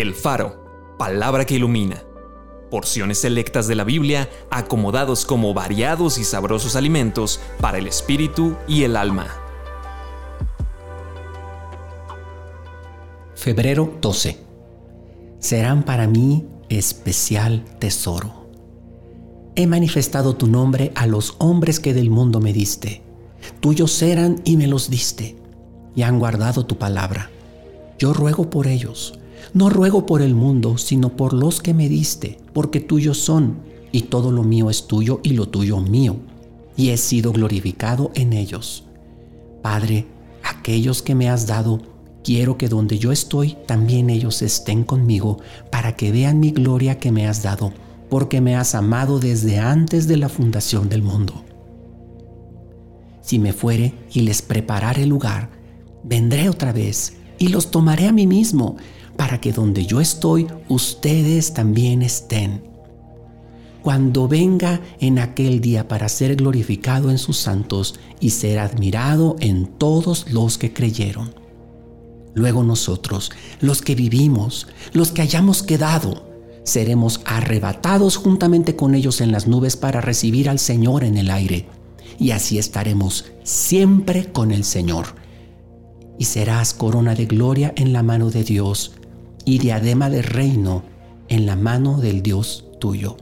El Faro, palabra que ilumina. Porciones selectas de la Biblia acomodados como variados y sabrosos alimentos para el espíritu y el alma. Febrero 12. Serán para mí especial tesoro. He manifestado tu nombre a los hombres que del mundo me diste. Tuyos eran y me los diste, y han guardado tu palabra. Yo ruego por ellos. No ruego por el mundo, sino por los que me diste, porque tuyos son, y todo lo mío es tuyo y lo tuyo mío, y he sido glorificado en ellos. Padre, aquellos que me has dado, quiero que donde yo estoy, también ellos estén conmigo, para que vean mi gloria que me has dado, porque me has amado desde antes de la fundación del mundo. Si me fuere y les preparare lugar, vendré otra vez y los tomaré a mí mismo, para que donde yo estoy, ustedes también estén. Cuando venga en aquel día para ser glorificado en sus santos y ser admirado en todos los que creyeron. Luego nosotros, los que vivimos, los que hayamos quedado, seremos arrebatados juntamente con ellos en las nubes para recibir al Señor en el aire. Y así estaremos siempre con el Señor y serás corona de gloria en la mano de Dios y diadema de reino en la mano del Dios tuyo.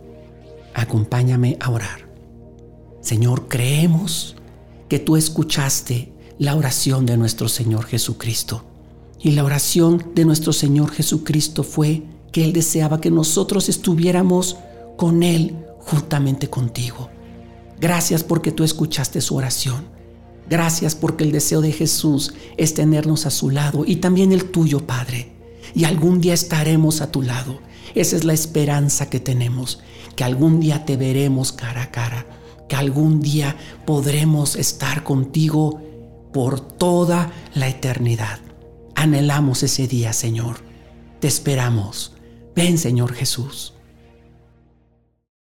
Acompáñame a orar. Señor, creemos que tú escuchaste la oración de nuestro Señor Jesucristo. Y la oración de nuestro Señor Jesucristo fue que Él deseaba que nosotros estuviéramos con Él juntamente contigo. Gracias porque tú escuchaste su oración. Gracias porque el deseo de Jesús es tenernos a su lado y también el tuyo, Padre. Y algún día estaremos a tu lado. Esa es la esperanza que tenemos, que algún día te veremos cara a cara, que algún día podremos estar contigo por toda la eternidad. Anhelamos ese día, Señor. Te esperamos. Ven, Señor Jesús.